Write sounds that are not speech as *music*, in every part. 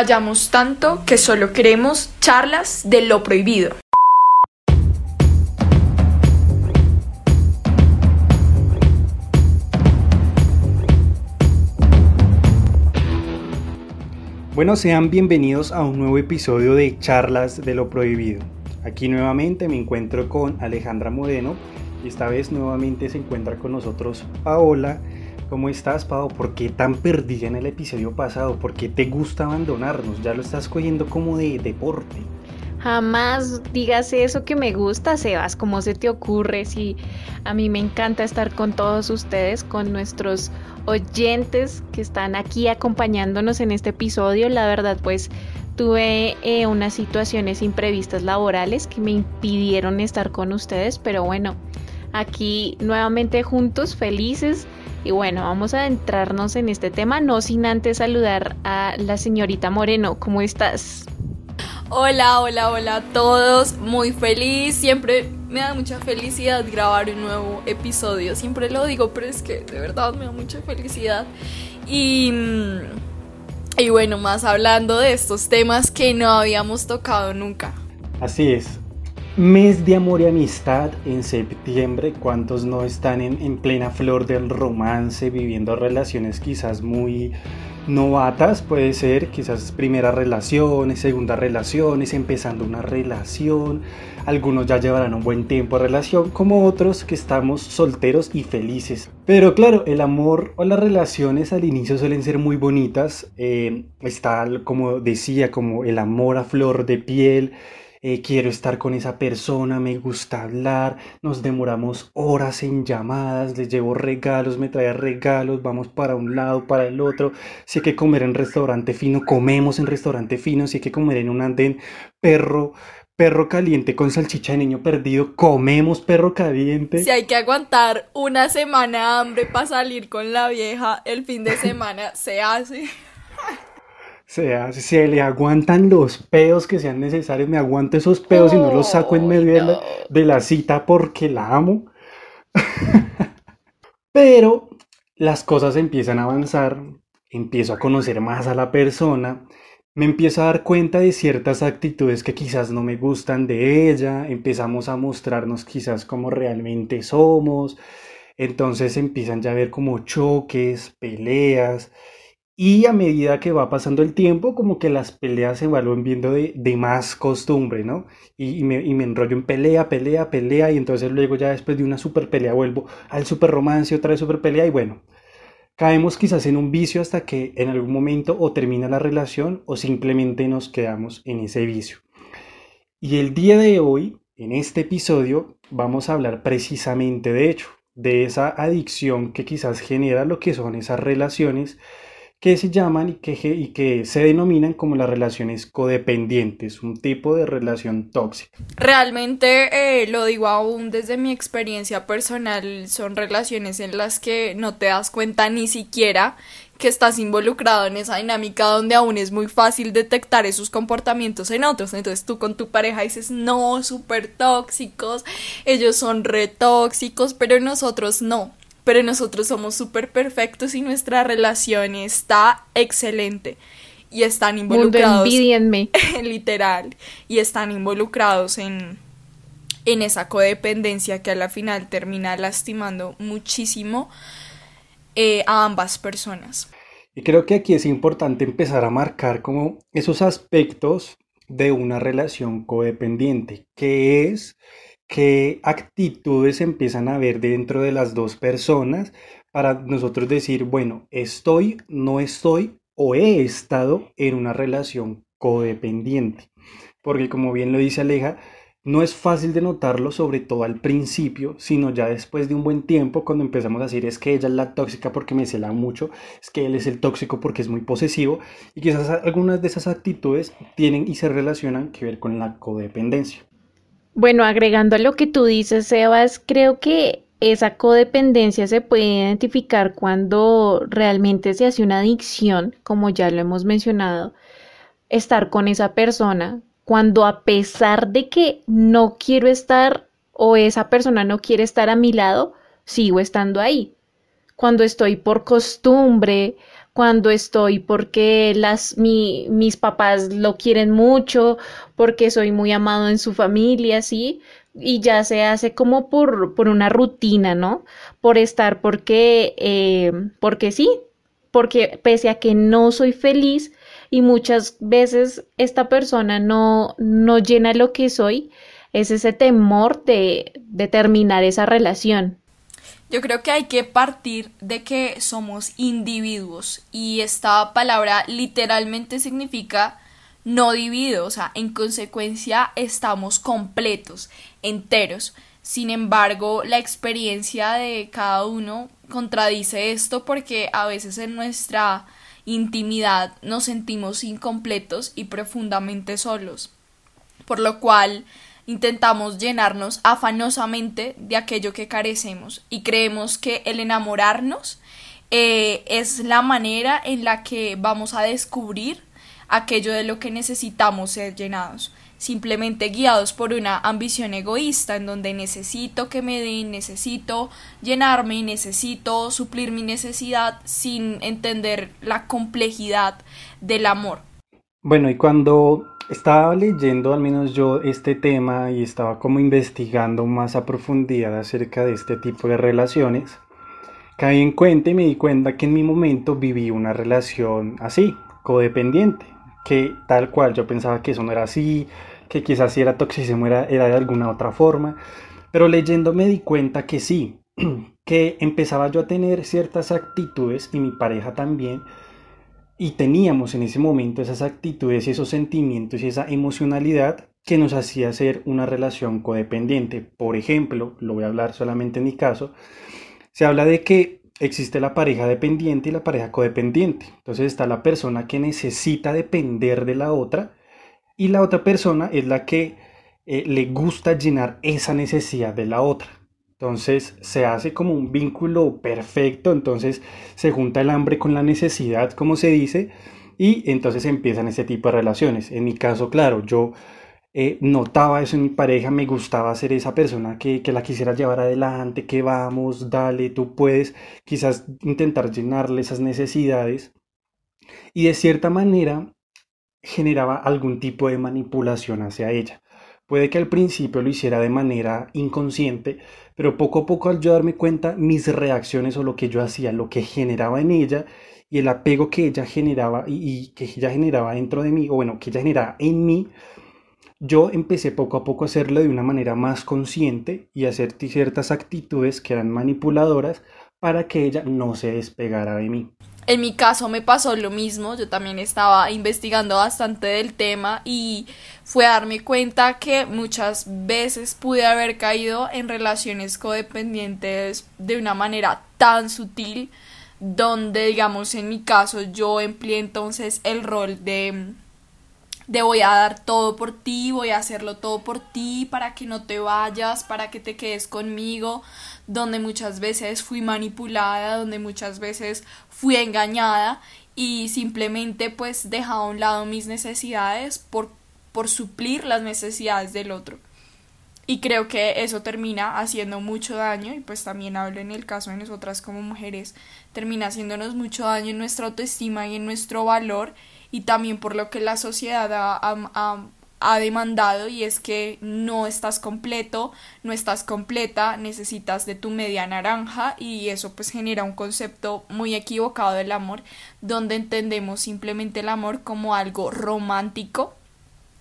Callamos tanto que solo queremos charlas de lo prohibido. Bueno, sean bienvenidos a un nuevo episodio de Charlas de lo Prohibido. Aquí nuevamente me encuentro con Alejandra Moreno y esta vez nuevamente se encuentra con nosotros Paola. ¿Cómo estás, Pau? ¿Por qué tan perdida en el episodio pasado? ¿Por qué te gusta abandonarnos? Ya lo estás cogiendo como de deporte. Jamás digas eso que me gusta, Sebas. ¿Cómo se te ocurre? Si a mí me encanta estar con todos ustedes, con nuestros oyentes que están aquí acompañándonos en este episodio. La verdad, pues tuve eh, unas situaciones imprevistas laborales que me impidieron estar con ustedes, pero bueno, aquí nuevamente juntos, felices y bueno, vamos a adentrarnos en este tema, no sin antes saludar a la señorita Moreno. ¿Cómo estás? Hola, hola, hola a todos. Muy feliz. Siempre me da mucha felicidad grabar un nuevo episodio. Siempre lo digo, pero es que de verdad me da mucha felicidad. Y, y bueno, más hablando de estos temas que no habíamos tocado nunca. Así es. Mes de amor y amistad en septiembre. ¿Cuántos no están en, plena flor del romance, viviendo relaciones quizás muy novatas? Puede ser quizás primeras relaciones, segundas relaciones, empezando una relación. Algunos ya llevarán un buen tiempo de relación, como otros que estamos solteros y felices. Pero claro, el amor o las relaciones al inicio suelen ser muy bonitas. Eh, está, como decía, como el amor a flor de piel eh, quiero estar con esa persona, me gusta hablar, nos demoramos horas en llamadas, les llevo regalos, me trae regalos, vamos para un lado, para el otro, si hay que comer en restaurante fino, comemos en restaurante fino, si hay que comer en un andén, perro, perro caliente con salchicha de niño perdido, comemos perro caliente. Si hay que aguantar una semana hambre para salir con la vieja, el fin de semana se hace sea, se le aguantan los pedos que sean necesarios, me aguanto esos pedos y no los saco en medio de, la, cita porque la amo. *laughs* Pero las cosas empiezan a avanzar, empiezo a conocer más a la persona, me empiezo a dar cuenta de ciertas actitudes que quizás no me gustan de ella, empezamos a mostrarnos quizás como realmente somos, entonces empiezan ya a ver como choques, peleas, y a medida que va pasando el tiempo, como que las peleas se vuelven viendo de, más costumbre, ¿no? Y, me, enrollo en pelea, pelea, pelea, y entonces luego ya después de una super pelea vuelvo al super romance, otra vez super pelea, y bueno, caemos quizás en un vicio hasta que en algún momento o termina la relación o simplemente nos quedamos en ese vicio. Y el día de hoy, en este episodio, vamos a hablar precisamente de hecho, de esa adicción que quizás genera lo que son esas relaciones que se llaman y que, y se denominan como las relaciones codependientes, un tipo de relación tóxica. Realmente, eh, lo digo aún desde mi experiencia personal, son relaciones en las que no te das cuenta ni siquiera que estás involucrado en esa dinámica donde aún es muy fácil detectar esos comportamientos en otros. Entonces tú con tu pareja dices, no, súper tóxicos, ellos son retóxicos, pero nosotros no pero nosotros somos súper perfectos y nuestra relación está excelente. Y están involucrados. *laughs* literal. Y están involucrados en, en esa codependencia que a la final termina lastimando muchísimo eh, a ambas personas. Y creo que aquí es importante empezar a marcar como esos aspectos de una relación codependiente, que es qué actitudes empiezan a ver dentro de las dos personas para nosotros decir, bueno, estoy, no estoy o he estado en una relación codependiente. Porque como bien lo dice Aleja, no es fácil de notarlo, sobre todo al principio, sino ya después de un buen tiempo, cuando empezamos a decir es que ella es la tóxica porque me cela mucho, es que él es el tóxico porque es muy posesivo, y quizás algunas de esas actitudes tienen y se relacionan que ver con la codependencia. Bueno, agregando a lo que tú dices, Sebas, creo que esa codependencia se puede identificar cuando realmente se hace una adicción, como ya lo hemos mencionado, estar con esa persona, cuando a pesar de que no quiero estar o esa persona no quiere estar a mi lado, sigo estando ahí. Cuando estoy por costumbre, cuando estoy porque las, mi, mis papás lo quieren mucho, porque soy muy amado en su familia, ¿sí? Y ya se hace como por, por una rutina, ¿no? Por estar porque, eh, porque sí, porque pese a que no soy feliz y muchas veces esta persona no, no llena lo que soy, es ese temor de, de terminar esa relación. Yo creo que hay que partir de que somos individuos y esta palabra literalmente significa no dividido, o sea, en consecuencia estamos completos, enteros. Sin embargo, la experiencia de cada uno contradice esto porque a veces en nuestra intimidad nos sentimos incompletos y profundamente solos, por lo cual intentamos llenarnos afanosamente de aquello que carecemos y creemos que el enamorarnos eh, es la manera en la que vamos a descubrir aquello de lo que necesitamos ser llenados, simplemente guiados por una ambición egoísta en donde necesito que me den, necesito llenarme necesito suplir mi necesidad sin entender la complejidad del amor. Bueno, y cuando estaba leyendo al menos yo este tema y estaba como investigando más a profundidad acerca de este tipo de relaciones. Caí en cuenta y me di cuenta que en mi momento viví una relación así, codependiente, que tal cual yo pensaba que eso no era así, que quizás si era toxismo era, era de alguna otra forma, pero leyendo me di cuenta que sí, *clears throat* que empezaba yo a tener ciertas actitudes y mi pareja también, y teníamos en ese momento esas actitudes esos sentimientos y esa emocionalidad que nos hacía ser una relación codependiente. Por ejemplo, lo voy a hablar solamente en mi caso, se habla de que existe la pareja dependiente y la pareja codependiente. Entonces está la persona que necesita depender de la otra y la otra persona es la que eh, le gusta llenar esa necesidad de la otra. Entonces se hace como un vínculo perfecto, entonces se junta el hambre con la necesidad, como se dice, y entonces empiezan ese tipo de relaciones. En mi caso, claro, yo eh, notaba eso en mi pareja, me gustaba ser esa persona que, que la quisiera llevar adelante, que vamos, dale, tú puedes, quizás intentar llenarle esas necesidades. Y de cierta manera generaba algún tipo de manipulación hacia ella. Puede que al principio lo hiciera de manera inconsciente, pero poco a poco al yo darme cuenta mis reacciones o lo que yo hacía, lo que generaba en ella y el apego que ella generaba y, que ella generaba dentro de mí, o bueno, que ella generaba en mí, yo empecé poco a poco a hacerlo de una manera más consciente y hacer ciertas actitudes que eran manipuladoras para que ella no se despegara de mí. En mi caso me pasó lo mismo, yo también estaba investigando bastante del tema y fue a darme cuenta que muchas veces pude haber caído en relaciones codependientes de una manera tan sutil donde digamos en mi caso yo empleé entonces el rol de de voy a dar todo por ti, voy a hacerlo todo por ti para que no te vayas, para que te quedes conmigo, donde muchas veces fui manipulada, donde muchas veces fui engañada y simplemente pues dejaba a un lado mis necesidades por, por suplir las necesidades del otro. Y creo que eso termina haciendo mucho daño, y pues también hablo en el caso de nosotras como mujeres, termina haciéndonos mucho daño en nuestra autoestima y en nuestro valor, y también por lo que la sociedad ha, ha, demandado y es que no estás completo, no estás completa, necesitas de tu media naranja y eso pues genera un concepto muy equivocado del amor donde entendemos simplemente el amor como algo romántico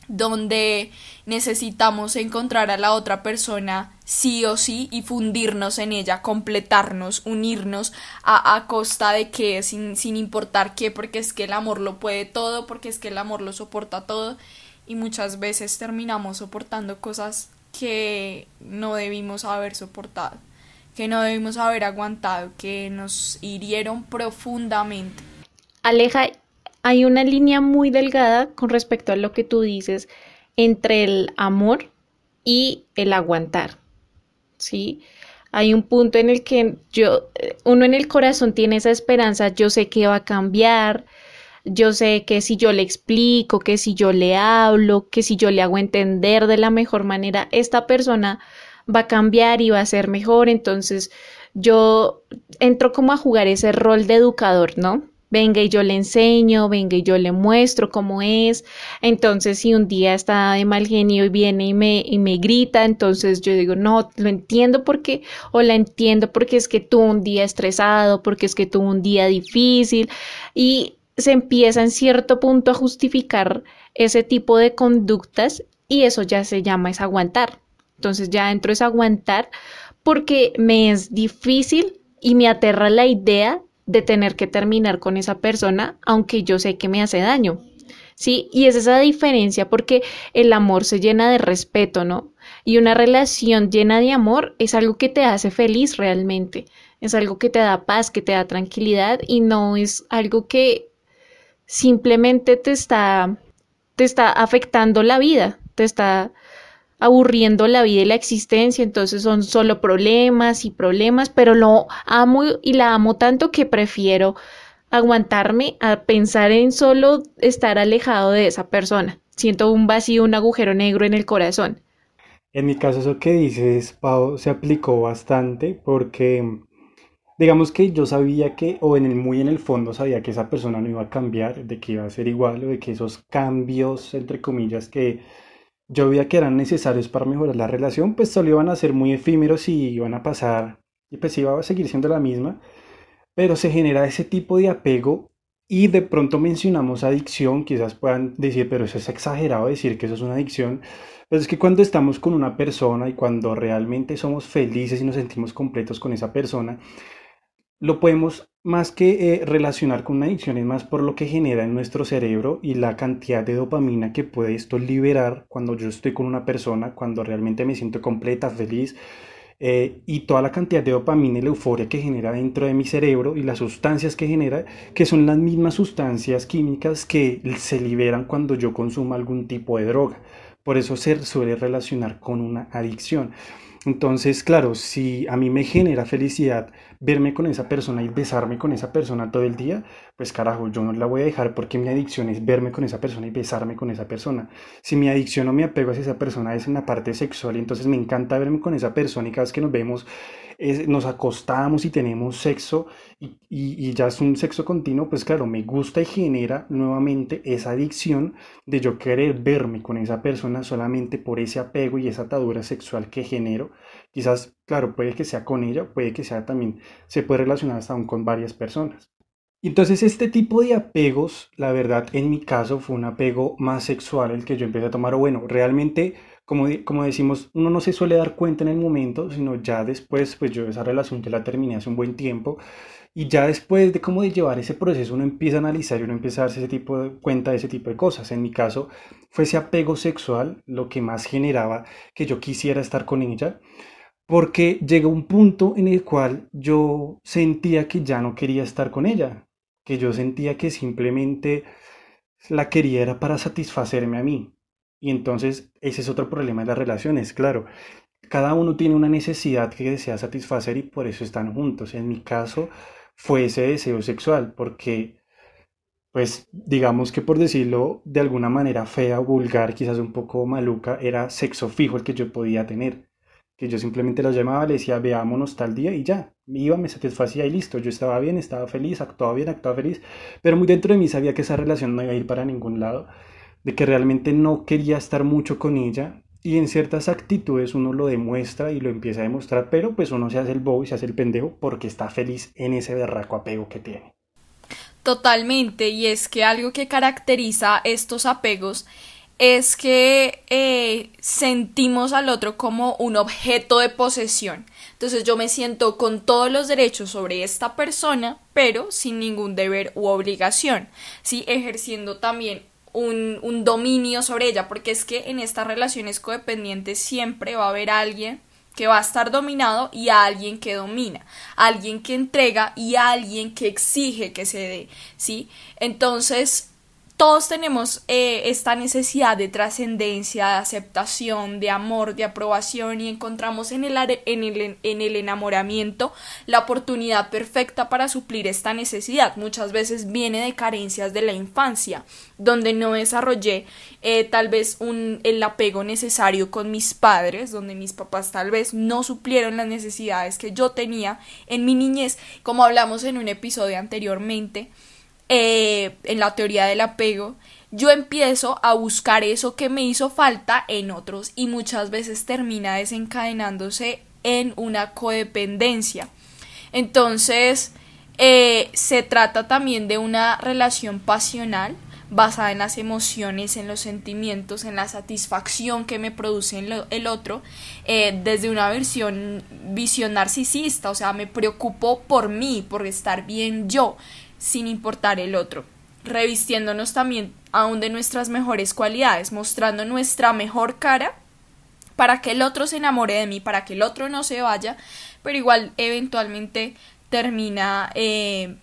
donde necesitamos encontrar a la otra persona sí o sí y fundirnos en ella, completarnos, unirnos a, a costa de que, sin, sin importar qué, porque es que el amor lo puede todo, porque es que el amor lo soporta todo y muchas veces terminamos soportando cosas que no debimos haber soportado, que no debimos haber aguantado, que nos hirieron profundamente. Aleja, hay una línea muy delgada con respecto a lo que tú dices entre el amor y el aguantar. ¿Sí? Hay un punto en el que yo, uno en el corazón tiene esa esperanza, yo sé que va a cambiar, yo sé que si yo le explico, que si yo le hablo, que si yo le hago entender de la mejor manera, esta persona va a cambiar y va a ser mejor. Entonces yo entro como a jugar ese rol de educador, ¿no? Venga y yo le enseño, venga y yo le muestro cómo es. Entonces, si un día está de mal genio y viene y me, y me grita, entonces yo digo, no, lo entiendo porque, o la entiendo porque es que tuvo un día estresado, porque es que tuvo un día difícil y se empieza en cierto punto a justificar ese tipo de conductas y eso ya se llama es aguantar. Entonces ya dentro es aguantar porque me es difícil y me aterra la idea de tener que terminar con esa persona, aunque yo sé que me hace daño. ¿Sí? Y es esa diferencia porque el amor se llena de respeto, ¿no? Y una relación llena de amor es algo que te hace feliz realmente, es algo que te da paz, que te da tranquilidad y no es algo que simplemente te está, te está afectando la vida, te está aburriendo la vida y la existencia, entonces son solo problemas y problemas, pero lo amo y la amo tanto que prefiero aguantarme a pensar en solo estar alejado de esa persona. Siento un vacío, un agujero negro en el corazón. En mi caso, eso que dices, Pau, se aplicó bastante porque digamos que yo sabía que, o en el muy en el fondo sabía que esa persona no iba a cambiar, de que iba a ser igual, o de que esos cambios, entre comillas, que yo veía que eran necesarios para mejorar la relación, pues solo iban a ser muy efímeros y iban a pasar, y pues iba a seguir siendo la misma, pero se genera ese tipo de apego y de pronto mencionamos adicción, quizás puedan decir, pero eso es exagerado decir que eso es una adicción, pero es que cuando estamos con una persona y cuando realmente somos felices y nos sentimos completos con esa persona, lo podemos más que eh, relacionar con una adicción, es más por lo que genera en nuestro cerebro y la cantidad de dopamina que puede esto liberar cuando yo estoy con una persona, cuando realmente me siento completa, feliz, eh, y toda la cantidad de dopamina y la euforia que genera dentro de mi cerebro y las sustancias que genera, que son las mismas sustancias químicas que se liberan cuando yo consumo algún tipo de droga. Por eso se suele relacionar con una adicción. Entonces, claro, si a mí me genera felicidad verme con esa persona y besarme con esa persona todo el día, pues carajo, yo no la voy a dejar porque mi adicción es verme con esa persona y besarme con esa persona. Si mi adicción o mi apego hacia esa persona es en la parte sexual, entonces me encanta verme con esa persona y cada vez que nos vemos nos acostamos y tenemos sexo y, y, ya es un sexo continuo, pues claro, me gusta y genera nuevamente esa adicción de yo querer verme con esa persona solamente por ese apego y esa atadura sexual que genero. Quizás, claro, puede que sea con ella, puede que sea también, se puede relacionar hasta aún con varias personas. Entonces este tipo de apegos, la verdad, en mi caso fue un apego más sexual el que yo empecé a tomar, o bueno, realmente como, como decimos, uno no se suele dar cuenta en el momento, sino ya después, pues yo esa relación ya la terminé hace un buen tiempo, y ya después de cómo de llevar ese proceso uno empieza a analizar y uno empieza a darse ese tipo de cuenta de ese tipo de cosas. En mi caso fue ese apego sexual lo que más generaba que yo quisiera estar con ella, porque llegó un punto en el cual yo sentía que ya no quería estar con ella, que yo sentía que simplemente la quería era para satisfacerme a mí. Y entonces ese es otro problema de las relaciones, claro. Cada uno tiene una necesidad que desea satisfacer y por eso están juntos. En mi caso fue ese deseo sexual, porque, pues, digamos que por decirlo de alguna manera fea, vulgar, quizás un poco maluca, era sexo fijo el que yo podía tener. Que yo simplemente lo llamaba, le decía, veámonos tal día y ya. Iba, me satisfacía y listo. Yo estaba bien, estaba feliz, actuaba bien, actuaba feliz. Pero muy dentro de mí sabía que esa relación no iba a ir para ningún lado de que realmente no quería estar mucho con ella y en ciertas actitudes uno lo demuestra y lo empieza a demostrar, pero pues uno se hace el bobo y se hace el pendejo porque está feliz en ese berraco apego que tiene. Totalmente, y es que algo que caracteriza estos apegos es que eh, sentimos al otro como un objeto de posesión. Entonces yo me siento con todos los derechos sobre esta persona, pero sin ningún deber u obligación, ¿sí? ejerciendo también un, dominio sobre ella, porque es que en estas relaciones codependientes siempre va a haber alguien que va a estar dominado y alguien que domina, alguien que entrega y alguien que exige que se dé, ¿sí? Entonces, todos tenemos eh, esta necesidad de trascendencia, de aceptación, de amor, de aprobación y encontramos en el, en, el, en el enamoramiento la oportunidad perfecta para suplir esta necesidad. Muchas veces viene de carencias de la infancia, donde no desarrollé eh, tal vez un, el apego necesario con mis padres, donde mis papás tal vez no suplieron las necesidades que yo tenía en mi niñez, como hablamos en un episodio anteriormente eh, en la teoría del apego, yo empiezo a buscar eso que me hizo falta en otros y muchas veces termina desencadenándose en una codependencia. Entonces, eh, se trata también de una relación pasional basada en las emociones, en los sentimientos, en la satisfacción que me produce el otro, eh, desde una versión, visión narcisista, o sea, me preocupo por mí, por estar bien yo, sin importar el otro, revistiéndonos también aún de nuestras mejores cualidades, mostrando nuestra mejor cara para que el otro se enamore de mí, para que el otro no se vaya, pero igual eventualmente termina eh,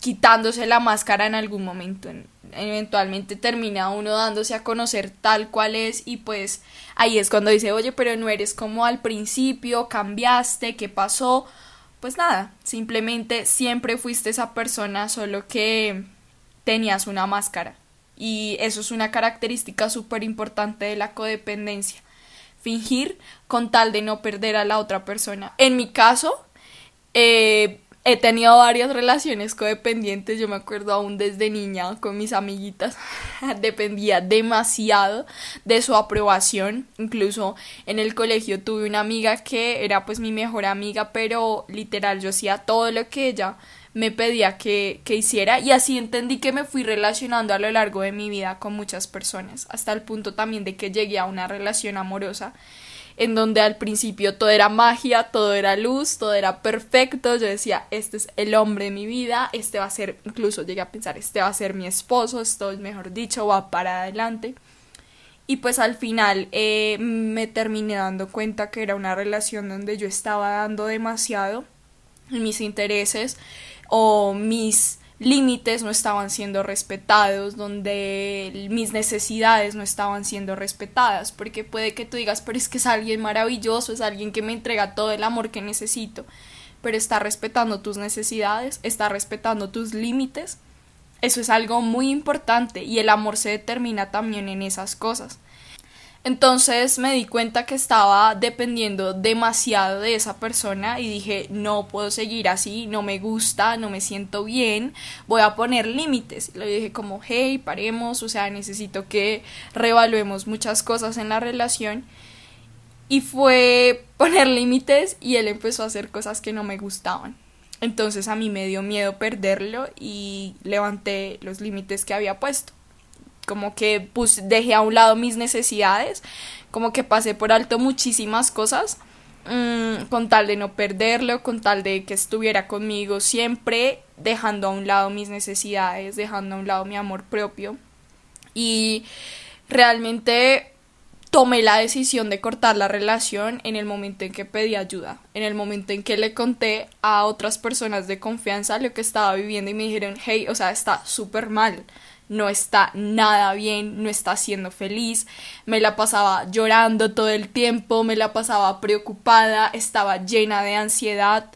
quitándose la máscara en algún momento. Eventualmente termina uno dándose a conocer tal cual es y pues ahí es cuando dice, oye, pero no eres como al principio, cambiaste, ¿qué pasó? Pues nada, simplemente siempre fuiste esa persona, solo que tenías una máscara. Y eso es una característica súper importante de la codependencia. Fingir con tal de no perder a la otra persona. En mi caso, eh, he tenido varias relaciones codependientes, yo me acuerdo aún desde niña con mis amiguitas, *laughs* dependía demasiado de su aprobación, incluso en el colegio tuve una amiga que era pues mi mejor amiga, pero literal yo hacía todo lo que ella me pedía que, que hiciera. Y así entendí que me fui relacionando a lo largo de mi vida con muchas personas, hasta el punto también de que llegué a una relación amorosa en donde al principio todo era magia, todo era luz, todo era perfecto. Yo decía, este es el hombre de mi vida, este va a ser, incluso llegué a pensar, este va a ser mi esposo, esto es mejor dicho, va para adelante. Y pues al final eh, me terminé dando cuenta que era una relación donde yo estaba dando demasiado mis intereses o mis límites no estaban siendo respetados, donde mis necesidades no estaban siendo respetadas, porque puede que tú digas, pero es que es alguien maravilloso, es alguien que me entrega todo el amor que necesito, pero está respetando tus necesidades, está respetando tus límites, eso es algo muy importante y el amor se determina también en esas cosas. Entonces me di cuenta que estaba dependiendo demasiado de esa persona y dije, no puedo seguir así, no me gusta, no me siento bien, voy a poner límites. Le dije como, hey, paremos, o sea, necesito que reevaluemos muchas cosas en la relación. Y fue *laughs* poner límites y él empezó a hacer cosas que no me gustaban. Entonces a mí me dio miedo perderlo y levanté los límites que había puesto como que pues dejé a un lado mis necesidades, como que pasé por alto muchísimas cosas mm, con tal de no perderlo, con tal de que estuviera conmigo siempre, dejando a un lado mis necesidades, dejando a un lado mi amor propio. Y realmente tomé la decisión de cortar la relación en el momento en que pedí ayuda, en el momento en que le conté a otras personas de confianza lo que estaba viviendo y me dijeron, hey, o sea, está súper mal, no está nada bien, no está siendo feliz, me la pasaba llorando todo el tiempo, me la pasaba preocupada, estaba llena de ansiedad,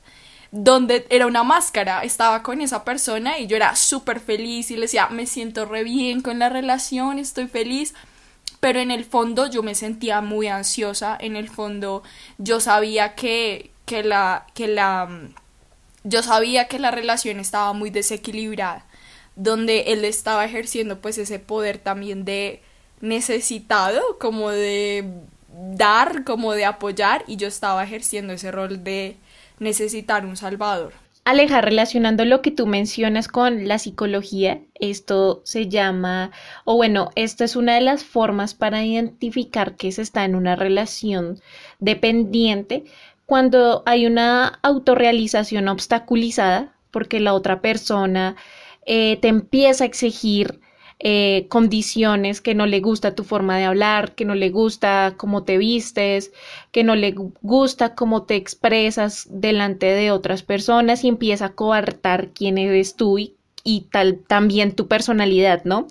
donde era una máscara, estaba con esa persona y yo era súper feliz y le decía, me siento re bien con la relación, estoy feliz, pero en el fondo yo me sentía muy ansiosa, en el fondo yo sabía que, que la, que la, yo sabía que la relación estaba muy desequilibrada donde él estaba ejerciendo pues ese poder también de necesitado, como de dar, como de apoyar, y yo estaba ejerciendo ese rol de necesitar un salvador. Aleja, relacionando lo que tú mencionas con la psicología, esto se llama, o bueno, esto es una de las formas para identificar que se está en una relación dependiente cuando hay una autorrealización obstaculizada porque la otra persona eh, te empieza a exigir eh, condiciones que no le gusta tu forma de hablar, que no le gusta cómo te vistes, que no le gusta cómo te expresas delante de otras personas y empieza a coartar quién eres tú y, tal también tu personalidad, ¿no?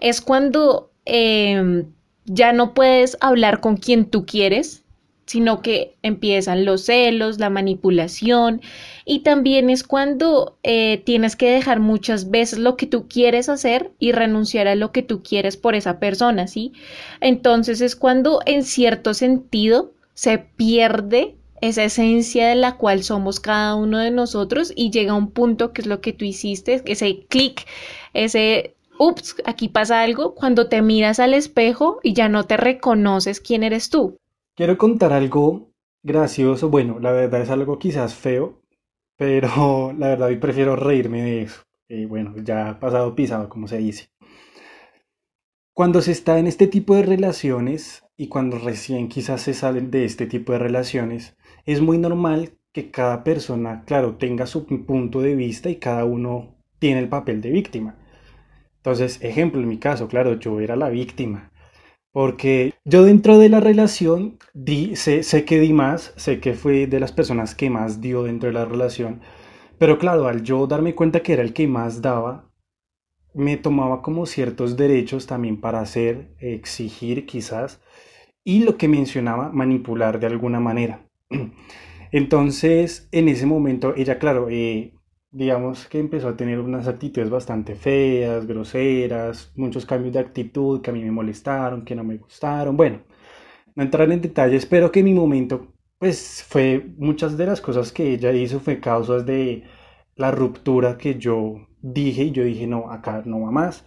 Es cuando em, ya no puedes hablar con quien tú quieres, sino que empiezan los celos, la manipulación y también es cuando eh, tienes que dejar muchas veces lo que tú quieres hacer y renunciar a lo que tú quieres por esa persona, ¿sí? Entonces es cuando en cierto sentido se pierde esa esencia de la cual somos cada uno de nosotros y llega un punto que es lo que tú hiciste, ese clic, ese ups, aquí pasa algo cuando te miras al espejo y ya no te reconoces quién eres tú. Quiero contar algo gracioso, bueno, la verdad es algo quizás feo, pero *laughs* la verdad hoy prefiero reírme de eso. Y bueno, ya pasado pisado, como se dice. Cuando se está en este tipo de relaciones y cuando recién quizás se salen de este tipo de relaciones, es muy normal que cada persona, claro, tenga su punto de vista y cada uno tiene el papel de víctima. Entonces, ejemplo, en mi caso, claro, yo era la víctima. Porque yo dentro de la relación di, sé, sé que di más, sé que fui de las personas que más dio dentro de la relación, pero claro, al yo darme cuenta que era el que más daba, me tomaba como ciertos derechos también para hacer, exigir quizás, y lo que mencionaba, manipular de alguna manera. *clears throat* Entonces, en ese momento, ella, claro, eh, digamos que empezó a tener unas actitudes bastante feas, groseras, muchos cambios de actitud que a mí me molestaron, que no me gustaron. Bueno, no entrar en detalles, pero que mi momento, pues fue muchas de las cosas que ella hizo fue causas de la ruptura que yo dije y yo dije, no, acá no va más.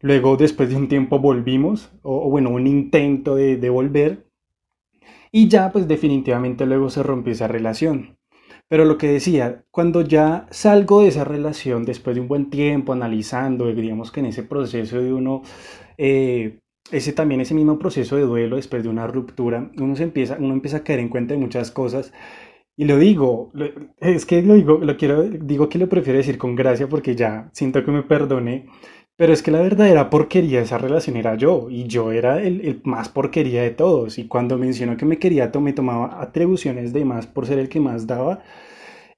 Luego, después de un tiempo, volvimos, o, bueno, un intento de, de volver. Y ya, pues definitivamente luego se rompió esa relación. Pero lo que decía, cuando ya salgo de esa relación, después de un buen tiempo analizando, digamos que en ese proceso de uno, eh, ese también ese mismo proceso de duelo después de una ruptura, uno se empieza, uno empieza a caer en cuenta de muchas cosas. Y lo digo, es que lo digo, lo quiero, digo que lo prefiero decir con gracia porque ya siento que me perdoné, pero es que la verdadera porquería de esa relación era yo, y yo era el, el, más porquería de todos. Y cuando mencionó que me quería, me tomaba atribuciones de más por ser el que más daba.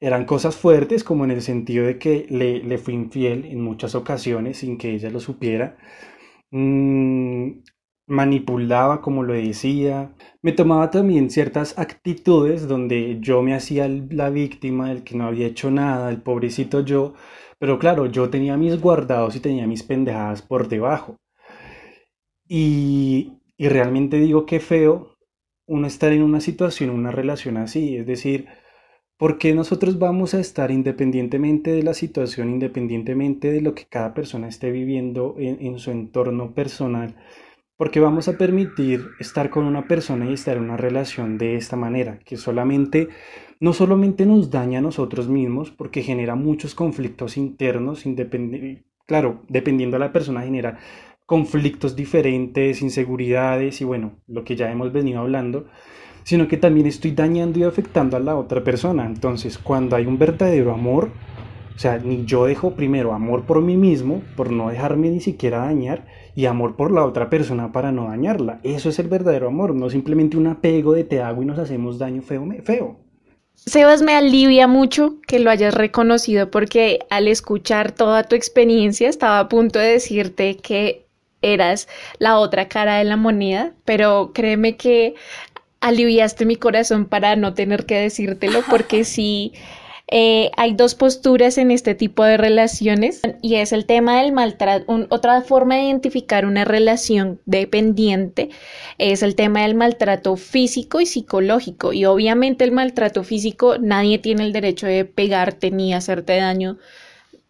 Eran cosas fuertes, como en el sentido de que le, le fui infiel en muchas ocasiones sin que ella lo supiera. Mm, manipulaba, como lo decía. Me tomaba también ciertas actitudes donde yo me hacía la víctima, el que no había hecho nada, el pobrecito yo pero claro, yo tenía mis guardados y tenía mis pendejadas por debajo. Y, y realmente digo que feo uno estar en una situación, una relación así. Es decir, ¿por qué nosotros vamos a estar independientemente de la situación, independientemente de lo que cada persona esté viviendo en, en su entorno personal? Porque vamos a permitir estar con una persona y estar en una relación de esta manera, que solamente no solamente nos daña a nosotros mismos porque genera muchos conflictos internos, claro, dependiendo de la persona genera conflictos diferentes, inseguridades y bueno, lo que ya hemos venido hablando, sino que también estoy dañando y afectando a la otra persona. Entonces, cuando hay un verdadero amor, o sea, ni yo dejo primero amor por mí mismo, por no dejarme ni siquiera dañar, y amor por la otra persona para no dañarla. Eso es el verdadero amor, no simplemente un apego de te hago y nos hacemos daño feo. feo. Sebas, me alivia mucho que lo hayas reconocido porque al escuchar toda tu experiencia estaba a punto de decirte que eras la otra cara de la moneda, pero créeme que aliviaste mi corazón para no tener que decírtelo porque *laughs* sí eh, hay dos posturas en este tipo de relaciones y es el tema del maltrato. otra forma de identificar una relación dependiente es el tema del maltrato físico y psicológico. Y obviamente el maltrato físico, nadie tiene el derecho de pegarte ni hacerte daño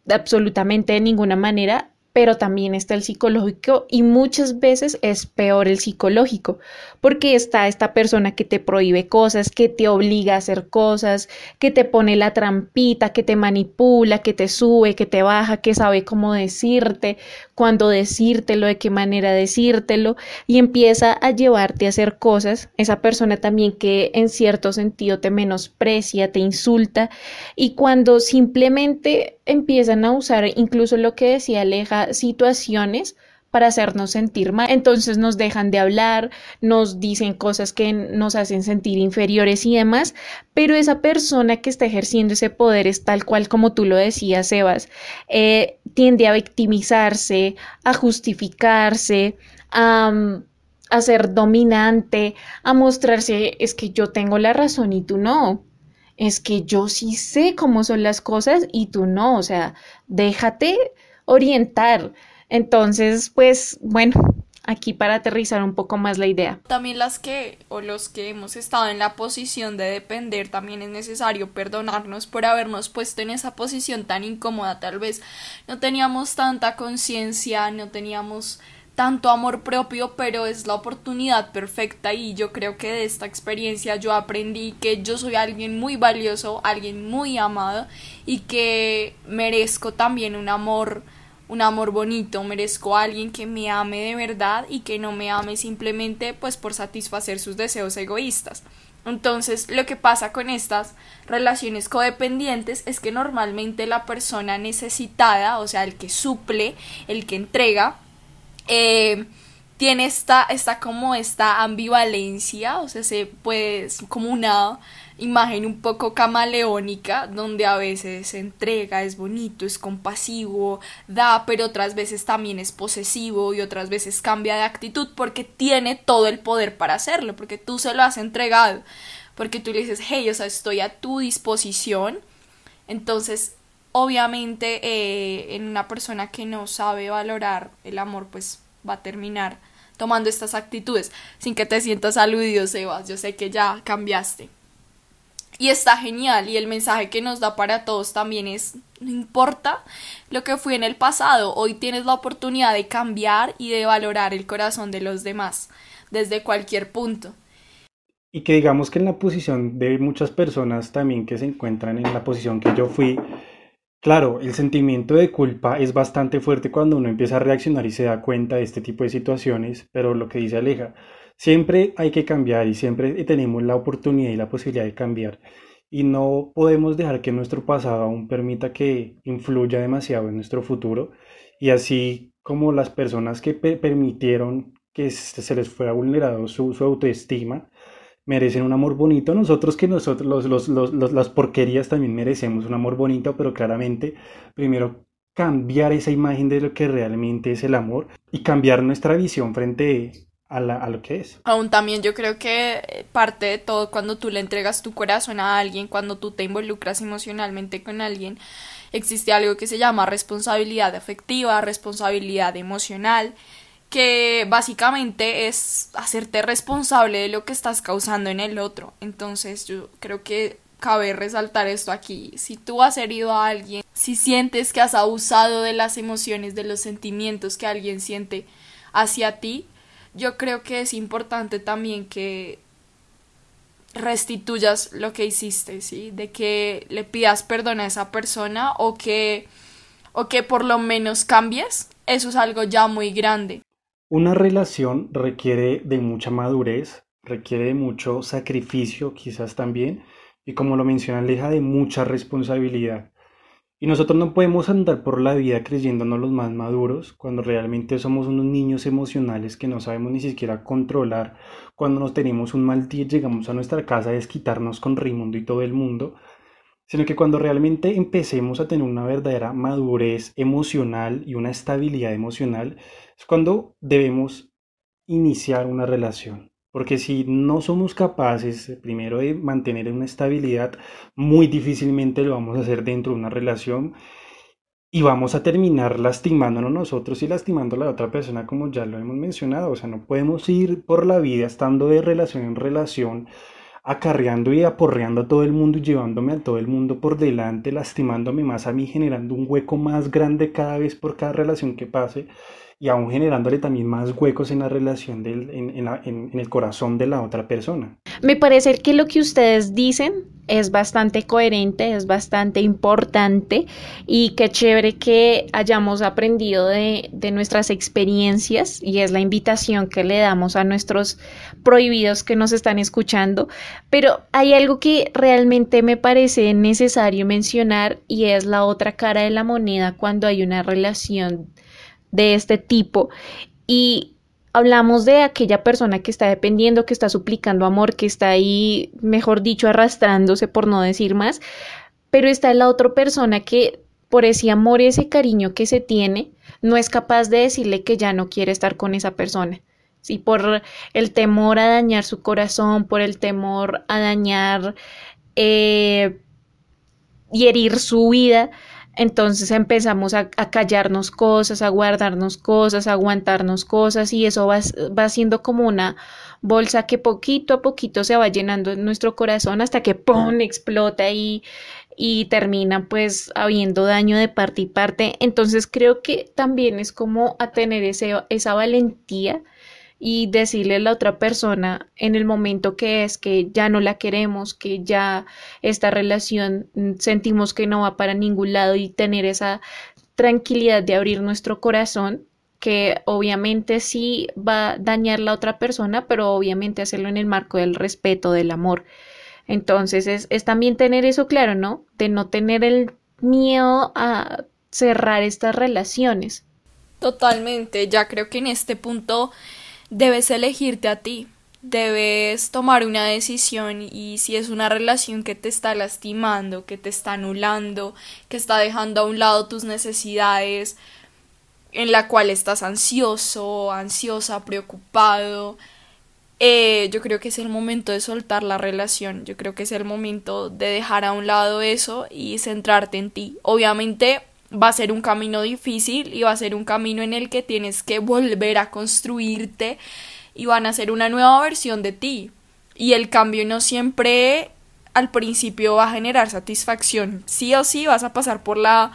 absolutamente de ninguna manera, pero también está el psicológico y muchas veces es peor el psicológico, porque está esta persona que te prohíbe cosas, que te obliga a hacer cosas, que te pone la trampita, que te manipula, que te sube, que te baja, que sabe cómo decirte, cuándo decírtelo, de qué manera decírtelo, y empieza a llevarte a hacer cosas, esa persona también que en cierto sentido te menosprecia, te insulta, y cuando simplemente empiezan a usar incluso lo que decía Aleja, situaciones para hacernos sentir mal. Entonces nos dejan de hablar, nos dicen cosas que nos hacen sentir inferiores y demás, pero esa persona que está ejerciendo ese poder es tal cual como tú lo decías, Sebas, eh, tiende a victimizarse, a justificarse, a, a ser dominante, a mostrarse es que yo tengo la razón y tú no es que yo sí sé cómo son las cosas y tú no, o sea, déjate orientar. Entonces, pues bueno, aquí para aterrizar un poco más la idea. También las que o los que hemos estado en la posición de depender, también es necesario perdonarnos por habernos puesto en esa posición tan incómoda. Tal vez no teníamos tanta conciencia, no teníamos tanto amor propio, pero es la oportunidad perfecta y yo creo que de esta experiencia yo aprendí que yo soy alguien muy valioso, alguien muy amado y que merezco también un amor un amor bonito, merezco a alguien que me ame de verdad y que no me ame simplemente pues por satisfacer sus deseos egoístas. Entonces, lo que pasa con estas relaciones codependientes es que normalmente la persona necesitada, o sea, el que suple, el que entrega, eh, tiene esta, esta como esta ambivalencia, o sea, se puede, como una imagen un poco camaleónica, donde a veces se entrega, es bonito, es compasivo, da, pero otras veces también es posesivo y otras veces cambia de actitud porque tiene todo el poder para hacerlo, porque tú se lo has entregado, porque tú le dices, hey, o sea, estoy a tu disposición. Entonces, obviamente, eh, en una persona que no sabe valorar el amor, pues va a terminar tomando estas actitudes sin que te sientas aludido, Sebas. Yo sé que ya cambiaste. Y está genial y el mensaje que nos da para todos también es, no importa lo que fui en el pasado, hoy tienes la oportunidad de cambiar y de valorar el corazón de los demás desde cualquier punto. Y que digamos que en la posición de muchas personas también que se encuentran en la posición que yo fui, claro, el sentimiento de culpa es bastante fuerte cuando uno empieza a reaccionar y se da cuenta de este tipo de situaciones, pero lo que dice Aleja, Siempre hay que cambiar y siempre tenemos la oportunidad y la posibilidad de cambiar. Y no podemos dejar que nuestro pasado aún permita que influya demasiado en nuestro futuro. Y así como las personas que permitieron que se les fuera vulnerado su, autoestima, merecen un amor bonito. Nosotros que nosotros, los, las porquerías también merecemos un amor bonito, pero claramente primero cambiar esa imagen de lo que realmente es el amor y cambiar nuestra visión frente a, lo que es. Aún también yo creo que eh, parte de todo cuando tú le entregas tu corazón a alguien, cuando tú te involucras emocionalmente con alguien, existe algo que se llama responsabilidad afectiva, responsabilidad emocional, que básicamente es hacerte responsable de lo que estás causando en el otro. Entonces yo creo que cabe resaltar esto aquí. Si tú has herido a alguien, si sientes que has abusado de las emociones, de los sentimientos que alguien siente hacia ti, yo creo que es importante también que restituyas lo que hiciste, ¿sí? De que le pidas perdón a esa persona o que o que por lo menos cambies, eso es algo ya muy grande. Una relación requiere de mucha madurez, requiere de mucho sacrificio quizás también, y como lo menciona Aleja, de mucha responsabilidad. Y nosotros no podemos andar por la vida creyéndonos los más maduros cuando realmente somos unos niños emocionales que no sabemos ni siquiera controlar. Cuando nos tenemos un mal día llegamos a nuestra casa a desquitarnos con Raimundo y todo el mundo. Sino que cuando realmente empecemos a tener una verdadera madurez emocional y una estabilidad emocional es cuando debemos iniciar una relación. Porque si no somos capaces eh, primero de mantener una estabilidad, muy difícilmente lo vamos a hacer dentro de una relación y vamos a terminar lastimándonos nosotros y lastimando a la otra persona como ya lo hemos mencionado. O sea, no podemos ir por la vida estando de relación en relación acarreando y aporreando a todo el mundo y llevándome a todo el mundo por delante, lastimándome más a mí, generando un hueco más grande cada vez por cada relación que pase y aún generándole también más huecos en la relación del, en, el corazón de la otra persona. Me parece que lo que ustedes dicen es bastante coherente, es bastante importante y qué chévere que hayamos aprendido de, de nuestras experiencias y es la invitación que le damos a nuestros prohibidos que nos están escuchando. Pero hay algo que realmente me parece necesario mencionar y es la otra cara de la moneda cuando hay una relación de este tipo y hablamos de aquella persona que está dependiendo, que está suplicando amor, que está ahí, mejor dicho, arrastrándose por no decir más, pero está la otra persona que por ese amor y ese cariño que se tiene, no es capaz de decirle que ya no quiere estar con esa persona. Sí, por el temor a dañar su corazón, por el temor a dañar eh, y herir su vida, entonces empezamos a, callarnos cosas, a guardarnos cosas, a aguantarnos cosas y eso va, va siendo como una bolsa que poquito a poquito se va llenando en nuestro corazón hasta que ¡pum! explota y, y termina pues habiendo daño de parte y parte. Entonces creo que también es como a tener ese, esa valentía y decirle a la otra persona en el momento que es que ya no la queremos, que ya esta relación mm, sentimos que no va para ningún lado y tener esa tranquilidad de abrir nuestro corazón que obviamente sí va a dañar la otra persona, pero obviamente hacerlo en el marco del respeto, del amor. Entonces es, es también tener eso claro, ¿no? De no tener el miedo a cerrar estas relaciones. Totalmente, ya creo que en este punto debes elegirte a ti, debes tomar una decisión y si es una relación que te está lastimando, que te está anulando, que está dejando a un lado tus necesidades, en la cual estás ansioso, ansiosa, preocupado, eh, yo creo que es el momento de soltar la relación, yo creo que es el momento de dejar a un lado eso y centrarte en ti. Obviamente va a ser un camino difícil y va a ser un camino en el que tienes que volver a construirte y van a ser una nueva versión de ti. Y el cambio no siempre al principio va a generar satisfacción. Sí o sí vas a pasar por la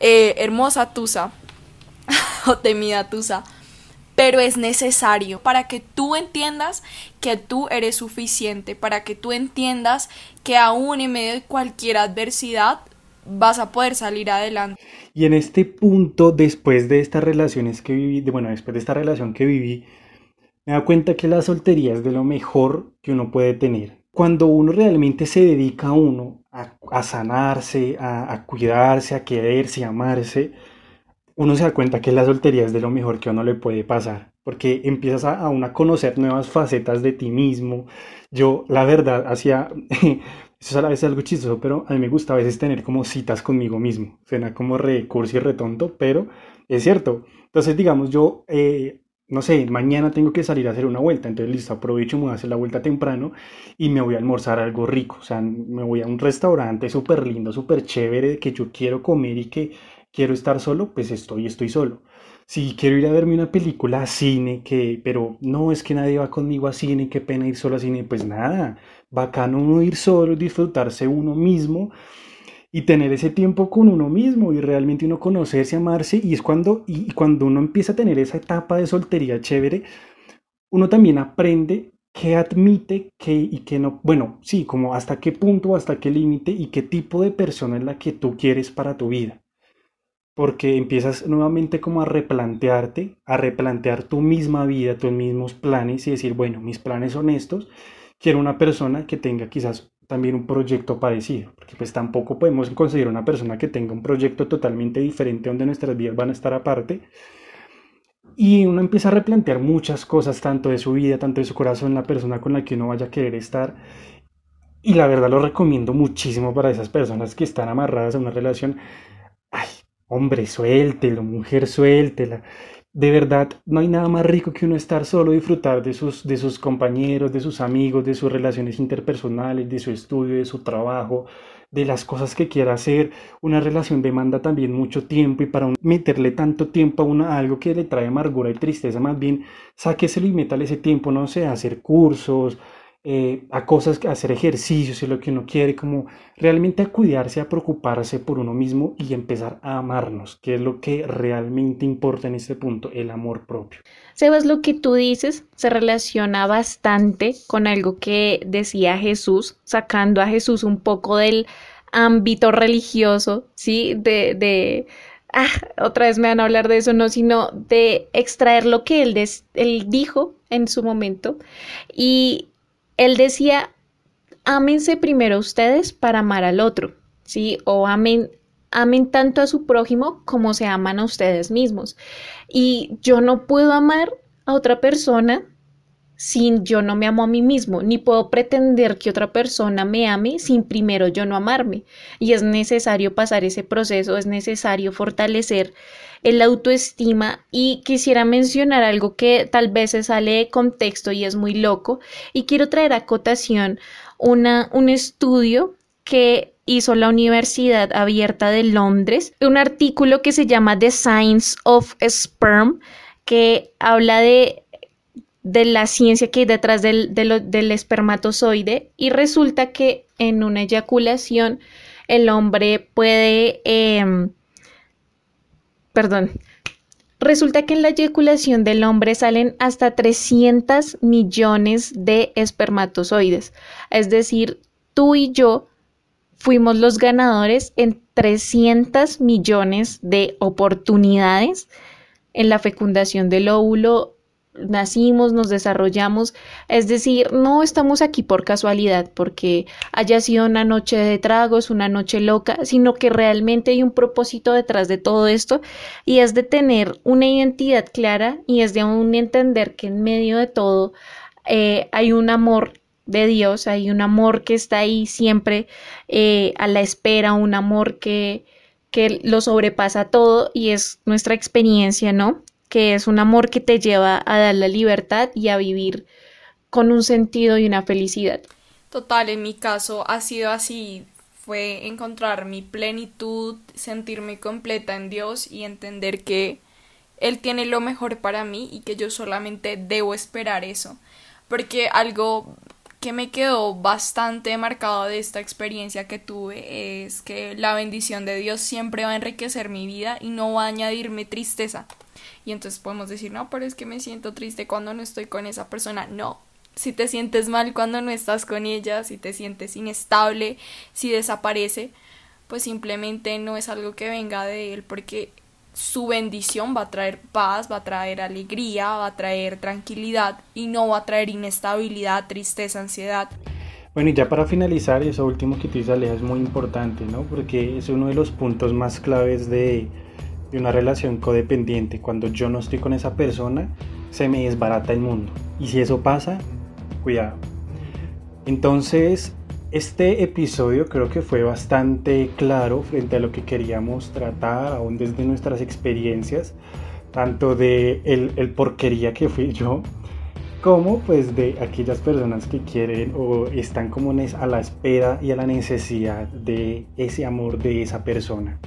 eh, hermosa Tusa *laughs* o temida Tusa. Pero es necesario para que tú entiendas que tú eres suficiente, para que tú entiendas que aún en medio de cualquier adversidad vas a poder salir adelante. Y en este punto, después de estas relaciones que viví, bueno, después de esta relación que viví, me da cuenta que la soltería es de lo mejor que uno puede tener. Cuando uno realmente se dedica a uno, a, sanarse, a, cuidarse, a quererse, a amarse, uno se da cuenta que la soltería es de lo mejor que uno le puede pasar, porque empiezas a, a a conocer nuevas facetas de ti mismo. Yo, la verdad, hacía *laughs* eso es a veces algo chistoso, pero a mí me gusta a veces tener como citas conmigo mismo. Suena como recurso y retonto, pero es cierto. Entonces, digamos, yo, eh, no sé, mañana tengo que salir a hacer una vuelta, entonces listo, aprovecho, me voy a hacer la vuelta temprano y me voy a almorzar algo rico. O sea, me voy a un restaurante súper lindo, súper chévere, que yo quiero comer y que quiero estar solo, pues estoy, estoy solo si quiero ir a verme una película a cine, que, pero no es que nadie va conmigo a cine, qué pena ir solo a cine, pues nada, bacano uno ir solo, disfrutarse uno mismo y tener ese tiempo con uno mismo y realmente uno conocerse, amarse y es cuando, y cuando uno empieza a tener esa etapa de soltería chévere, uno también aprende qué admite que y qué no, bueno, sí, como hasta qué punto, hasta qué límite y qué tipo de persona es la que tú quieres para tu vida. Porque empiezas nuevamente como a replantearte, a replantear tu misma vida, tus mismos planes y decir, bueno, mis planes son estos, quiero una persona que tenga quizás también un proyecto parecido, porque pues tampoco podemos conseguir una persona que tenga un proyecto totalmente diferente donde nuestras vidas van a estar aparte. Y uno empieza a replantear muchas cosas, tanto de su vida, tanto de su corazón, la persona con la que uno vaya a querer estar. Y la verdad lo recomiendo muchísimo para esas personas que están amarradas a una relación. Ay, Hombre, suéltelo, mujer, suéltela. De verdad, no hay nada más rico que uno estar solo, disfrutar de sus, de sus compañeros, de sus amigos, de sus relaciones interpersonales, de su estudio, de su trabajo, de las cosas que quiera hacer. Una relación demanda también mucho tiempo y para meterle tanto tiempo a, una, algo que le trae amargura y tristeza, más bien sáqueselo y métale ese tiempo, no sé, a hacer cursos, eh, a cosas, a hacer ejercicios y lo que uno quiere, como realmente a cuidarse, a preocuparse por uno mismo y empezar a amarnos, que es lo que realmente importa en este punto, el amor propio. Sebas, lo que tú dices se relaciona bastante con algo que decía Jesús, sacando a Jesús un poco del ámbito religioso, ¿sí? De, de ah, otra vez me van a hablar de eso, no, sino de extraer lo que él, él dijo en su momento y él decía, ámense primero ustedes para amar al otro, ¿sí? O amen, amen tanto a su prójimo como se aman a ustedes mismos. Y yo no puedo amar a otra persona sin yo no me amo a mí mismo, ni puedo pretender que otra persona me ame sin primero yo no amarme. Y es necesario pasar ese proceso, es necesario fortalecer el autoestima y quisiera mencionar algo que tal vez se sale de contexto y es muy loco y quiero traer a cotación una, un estudio que hizo la Universidad Abierta de Londres, un artículo que se llama The Science of Sperm, que habla de, de la ciencia que hay detrás del, del espermatozoide y resulta que en una eyaculación el hombre puede, em, perdón, resulta que en la eyaculación del hombre salen hasta 300 millones de espermatozoides. Es decir, tú y yo fuimos los ganadores en 300 millones de oportunidades en la fecundación del óvulo nacimos, nos desarrollamos, es decir, no estamos aquí por casualidad, porque haya sido una noche de tragos, una noche loca, sino que realmente hay un propósito detrás de todo esto y es de tener una identidad clara y es de aún entender que en medio de todo eh, hay un amor de Dios, hay un amor que está ahí siempre eh, a la espera, un amor que, que lo sobrepasa todo y es nuestra experiencia, ¿no? Que es un amor que te lleva a dar la libertad y a vivir con un sentido y una felicidad. Total, en mi caso ha sido así, fue encontrar mi plenitud, sentirme completa en Dios y entender que Él tiene lo mejor para mí y que yo solamente debo esperar eso. Porque algo que me quedó bastante marcado de esta experiencia que tuve es que la bendición de Dios siempre va a enriquecer mi vida y no va a añadirme tristeza. Y entonces podemos decir, no, pero es que me siento triste cuando no estoy con esa persona. No, si te sientes mal cuando no estás con ella, si te sientes inestable, si desaparece, pues simplemente no es algo que venga de él porque su bendición va a traer paz, va a traer alegría, va a traer tranquilidad y no va a traer inestabilidad, tristeza, ansiedad. Bueno, y ya para finalizar, eso último que tú dices, Aleja, es muy importante, ¿no? Porque es uno de los puntos más claves de, de una relación codependiente. Cuando yo no estoy con esa persona, se me desbarata el mundo. Y si eso pasa, cuidado. Entonces, este episodio creo que fue bastante claro frente a lo que queríamos tratar, aún desde nuestras experiencias, tanto de el, el porquería que fui yo, como pues de aquellas personas que quieren o están como a la espera y a la necesidad de ese amor de esa persona.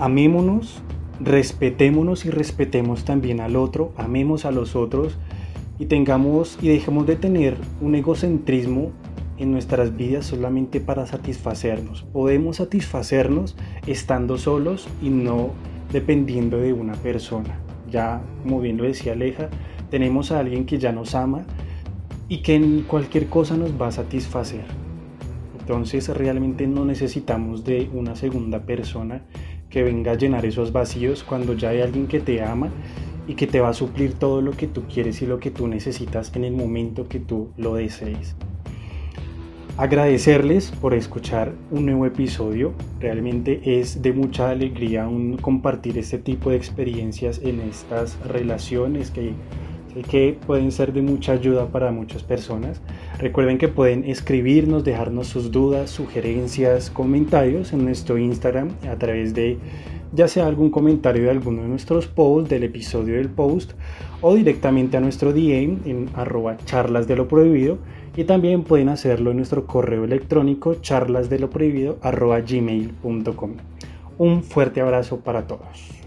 Amémonos, respetémonos y respetemos también al otro, amemos a los otros y tengamos y dejemos de tener un egocentrismo en nuestras vidas solamente para satisfacernos. Podemos satisfacernos estando solos y no dependiendo de una persona. Ya, como bien lo decía Aleja, tenemos a alguien que ya nos ama y que en cualquier cosa nos va a satisfacer. Entonces realmente no necesitamos de una segunda persona que venga a llenar esos vacíos cuando ya hay alguien que te ama y que te va a suplir todo lo que tú quieres y lo que tú necesitas en el momento que tú lo desees. Agradecerles por escuchar un nuevo episodio. Realmente es de mucha alegría un compartir este tipo de experiencias en estas relaciones que que pueden ser de mucha ayuda para muchas personas. Recuerden que pueden escribirnos, dejarnos sus dudas, sugerencias, comentarios en nuestro Instagram a través de ya sea algún comentario de alguno de nuestros posts, del episodio del post, o directamente a nuestro DM en arroba charlas de lo prohibido. Y también pueden hacerlo en nuestro correo electrónico charlasdeloprohibido arroba gmail.com. Un fuerte abrazo para todos.